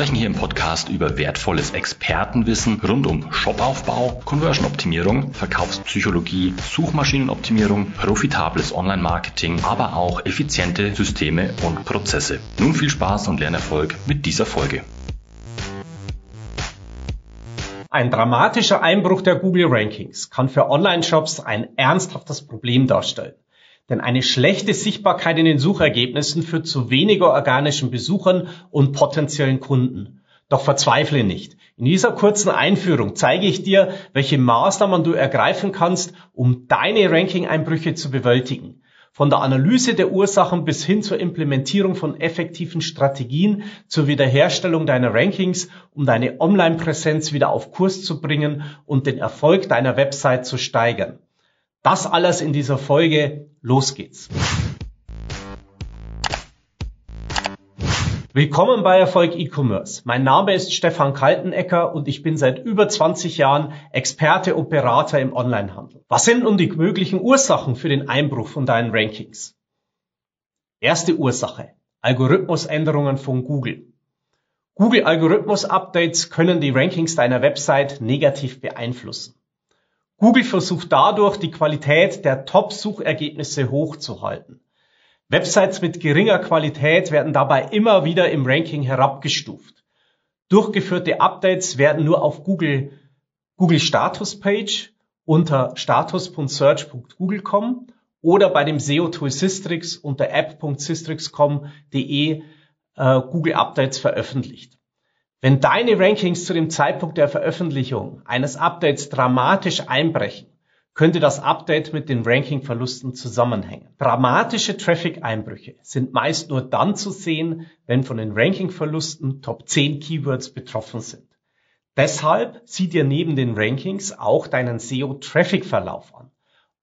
sprechen hier im Podcast über wertvolles Expertenwissen rund um Shopaufbau, Conversion-Optimierung, Verkaufspsychologie, Suchmaschinenoptimierung, profitables Online-Marketing, aber auch effiziente Systeme und Prozesse. Nun viel Spaß und Lernerfolg mit dieser Folge. Ein dramatischer Einbruch der Google Rankings kann für Online-Shops ein ernsthaftes Problem darstellen. Denn eine schlechte Sichtbarkeit in den Suchergebnissen führt zu weniger organischen Besuchern und potenziellen Kunden. Doch verzweifle nicht. In dieser kurzen Einführung zeige ich dir, welche Maßnahmen du ergreifen kannst, um deine Ranking-Einbrüche zu bewältigen. Von der Analyse der Ursachen bis hin zur Implementierung von effektiven Strategien zur Wiederherstellung deiner Rankings, um deine Online-Präsenz wieder auf Kurs zu bringen und den Erfolg deiner Website zu steigern. Das alles in dieser Folge. Los geht's. Willkommen bei Erfolg E-Commerce. Mein Name ist Stefan Kaltenecker und ich bin seit über 20 Jahren Experte und Berater im Onlinehandel. Was sind nun die möglichen Ursachen für den Einbruch von deinen Rankings? Erste Ursache. Algorithmusänderungen von Google. Google Algorithmus Updates können die Rankings deiner Website negativ beeinflussen. Google versucht dadurch, die Qualität der Top-Suchergebnisse hochzuhalten. Websites mit geringer Qualität werden dabei immer wieder im Ranking herabgestuft. Durchgeführte Updates werden nur auf Google, Google Status Page unter status.search.google.com oder bei dem SEO-Tool Systrix unter app.systrix.com.de äh, Google Updates veröffentlicht. Wenn deine Rankings zu dem Zeitpunkt der Veröffentlichung eines Updates dramatisch einbrechen, könnte das Update mit den Ranking-Verlusten zusammenhängen. Dramatische Traffic-Einbrüche sind meist nur dann zu sehen, wenn von den Ranking-Verlusten Top 10 Keywords betroffen sind. Deshalb sieh dir neben den Rankings auch deinen SEO-Traffic-Verlauf an,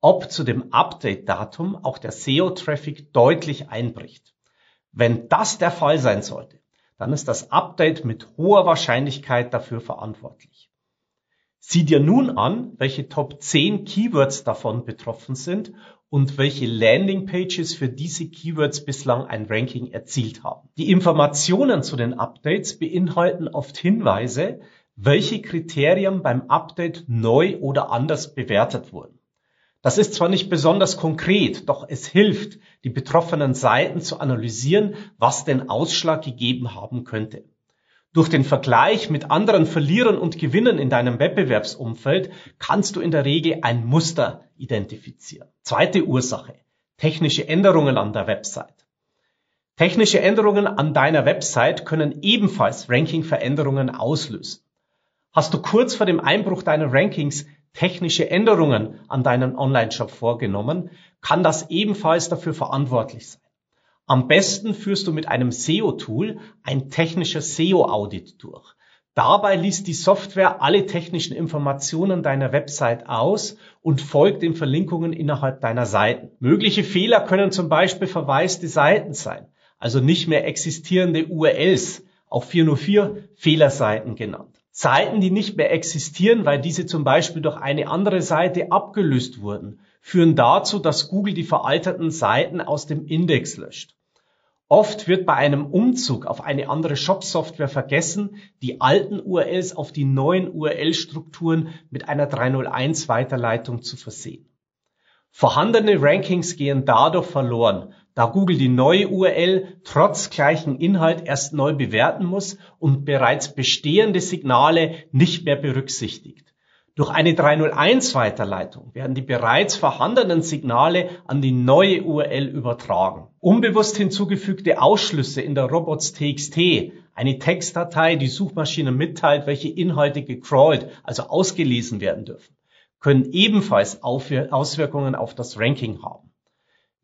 ob zu dem Update-Datum auch der SEO-Traffic deutlich einbricht. Wenn das der Fall sein sollte, dann ist das Update mit hoher Wahrscheinlichkeit dafür verantwortlich. Sieh dir nun an, welche Top 10 Keywords davon betroffen sind und welche Landingpages für diese Keywords bislang ein Ranking erzielt haben. Die Informationen zu den Updates beinhalten oft Hinweise, welche Kriterien beim Update neu oder anders bewertet wurden. Das ist zwar nicht besonders konkret, doch es hilft, die betroffenen Seiten zu analysieren, was den Ausschlag gegeben haben könnte. Durch den Vergleich mit anderen Verlierern und Gewinnern in deinem Wettbewerbsumfeld kannst du in der Regel ein Muster identifizieren. Zweite Ursache. Technische Änderungen an der Website. Technische Änderungen an deiner Website können ebenfalls Ranking-Veränderungen auslösen. Hast du kurz vor dem Einbruch deiner Rankings technische Änderungen an deinem Online-Shop vorgenommen, kann das ebenfalls dafür verantwortlich sein. Am besten führst du mit einem SEO-Tool ein technisches SEO-Audit durch. Dabei liest die Software alle technischen Informationen deiner Website aus und folgt den Verlinkungen innerhalb deiner Seiten. Mögliche Fehler können zum Beispiel verwaiste Seiten sein, also nicht mehr existierende URLs, auch 404 Fehlerseiten genannt. Seiten, die nicht mehr existieren, weil diese zum Beispiel durch eine andere Seite abgelöst wurden, führen dazu, dass Google die veralterten Seiten aus dem Index löscht. Oft wird bei einem Umzug auf eine andere Shop-Software vergessen, die alten URLs auf die neuen URL-Strukturen mit einer 301 Weiterleitung zu versehen. Vorhandene Rankings gehen dadurch verloren, da Google die neue URL trotz gleichen Inhalt erst neu bewerten muss und bereits bestehende Signale nicht mehr berücksichtigt. Durch eine 301-Weiterleitung werden die bereits vorhandenen Signale an die neue URL übertragen. Unbewusst hinzugefügte Ausschlüsse in der robots.txt, eine Textdatei, die Suchmaschinen mitteilt, welche Inhalte gecrawlt, also ausgelesen werden dürfen, können ebenfalls Auswirkungen auf das Ranking haben.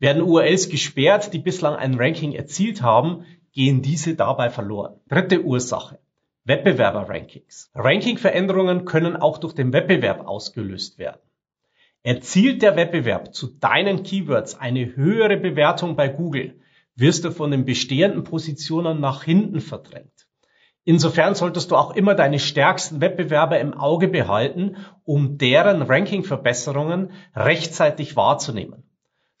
Werden URLs gesperrt, die bislang ein Ranking erzielt haben, gehen diese dabei verloren. Dritte Ursache. Wettbewerber-Rankings. Ranking-Veränderungen können auch durch den Wettbewerb ausgelöst werden. Erzielt der Wettbewerb zu deinen Keywords eine höhere Bewertung bei Google, wirst du von den bestehenden Positionen nach hinten verdrängt. Insofern solltest du auch immer deine stärksten Wettbewerber im Auge behalten, um deren Ranking-Verbesserungen rechtzeitig wahrzunehmen.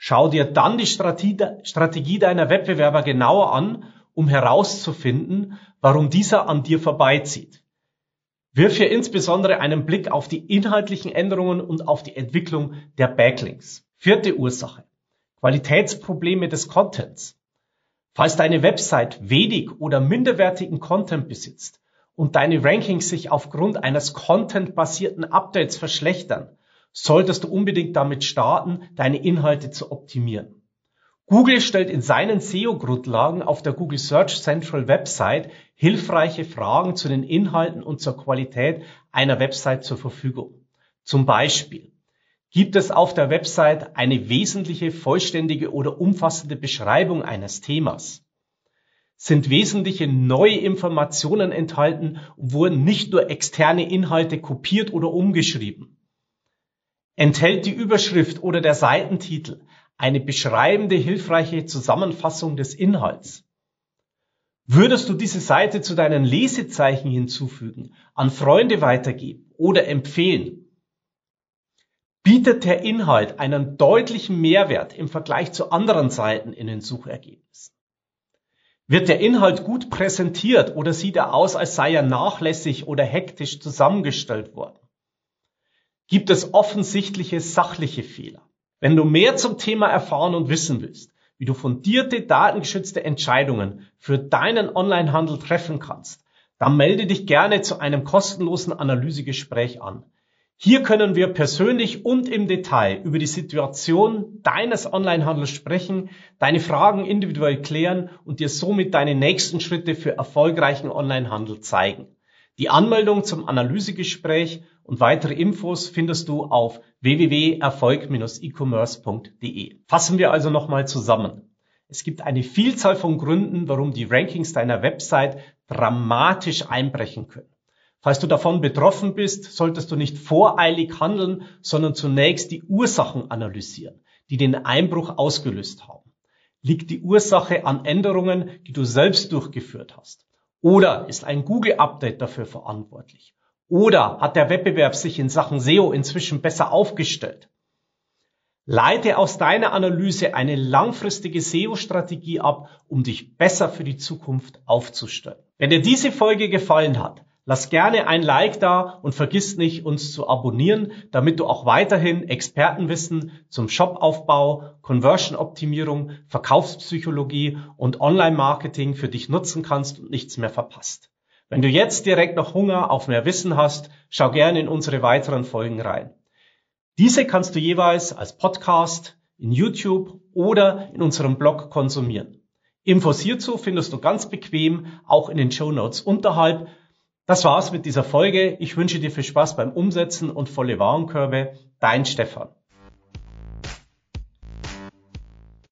Schau dir dann die Strategie deiner Wettbewerber genauer an, um herauszufinden, warum dieser an dir vorbeizieht. Wirf hier insbesondere einen Blick auf die inhaltlichen Änderungen und auf die Entwicklung der Backlinks. Vierte Ursache. Qualitätsprobleme des Contents. Falls deine Website wenig oder minderwertigen Content besitzt und deine Rankings sich aufgrund eines contentbasierten Updates verschlechtern, solltest du unbedingt damit starten, deine Inhalte zu optimieren. Google stellt in seinen SEO-Grundlagen auf der Google Search Central Website hilfreiche Fragen zu den Inhalten und zur Qualität einer Website zur Verfügung. Zum Beispiel, Gibt es auf der Website eine wesentliche, vollständige oder umfassende Beschreibung eines Themas? Sind wesentliche neue Informationen enthalten und wurden nicht nur externe Inhalte kopiert oder umgeschrieben? Enthält die Überschrift oder der Seitentitel eine beschreibende, hilfreiche Zusammenfassung des Inhalts? Würdest du diese Seite zu deinen Lesezeichen hinzufügen, an Freunde weitergeben oder empfehlen? bietet der Inhalt einen deutlichen Mehrwert im Vergleich zu anderen Seiten in den Suchergebnissen. Wird der Inhalt gut präsentiert oder sieht er aus, als sei er nachlässig oder hektisch zusammengestellt worden? Gibt es offensichtliche sachliche Fehler? Wenn du mehr zum Thema erfahren und wissen willst, wie du fundierte, datengeschützte Entscheidungen für deinen Onlinehandel treffen kannst, dann melde dich gerne zu einem kostenlosen Analysegespräch an. Hier können wir persönlich und im Detail über die Situation deines Onlinehandels sprechen, deine Fragen individuell klären und dir somit deine nächsten Schritte für erfolgreichen Onlinehandel zeigen. Die Anmeldung zum Analysegespräch und weitere Infos findest du auf www.erfolg-e-commerce.de. Fassen wir also nochmal zusammen. Es gibt eine Vielzahl von Gründen, warum die Rankings deiner Website dramatisch einbrechen können. Falls du davon betroffen bist, solltest du nicht voreilig handeln, sondern zunächst die Ursachen analysieren, die den Einbruch ausgelöst haben. Liegt die Ursache an Änderungen, die du selbst durchgeführt hast? Oder ist ein Google-Update dafür verantwortlich? Oder hat der Wettbewerb sich in Sachen SEO inzwischen besser aufgestellt? Leite aus deiner Analyse eine langfristige SEO-Strategie ab, um dich besser für die Zukunft aufzustellen. Wenn dir diese Folge gefallen hat, Lass gerne ein Like da und vergiss nicht, uns zu abonnieren, damit du auch weiterhin Expertenwissen zum Shopaufbau, Conversion-Optimierung, Verkaufspsychologie und Online-Marketing für dich nutzen kannst und nichts mehr verpasst. Wenn du jetzt direkt noch Hunger auf mehr Wissen hast, schau gerne in unsere weiteren Folgen rein. Diese kannst du jeweils als Podcast, in YouTube oder in unserem Blog konsumieren. Infos hierzu findest du ganz bequem auch in den Show Notes unterhalb das war's mit dieser Folge. Ich wünsche dir viel Spaß beim Umsetzen und volle Warenkörbe. Dein Stefan.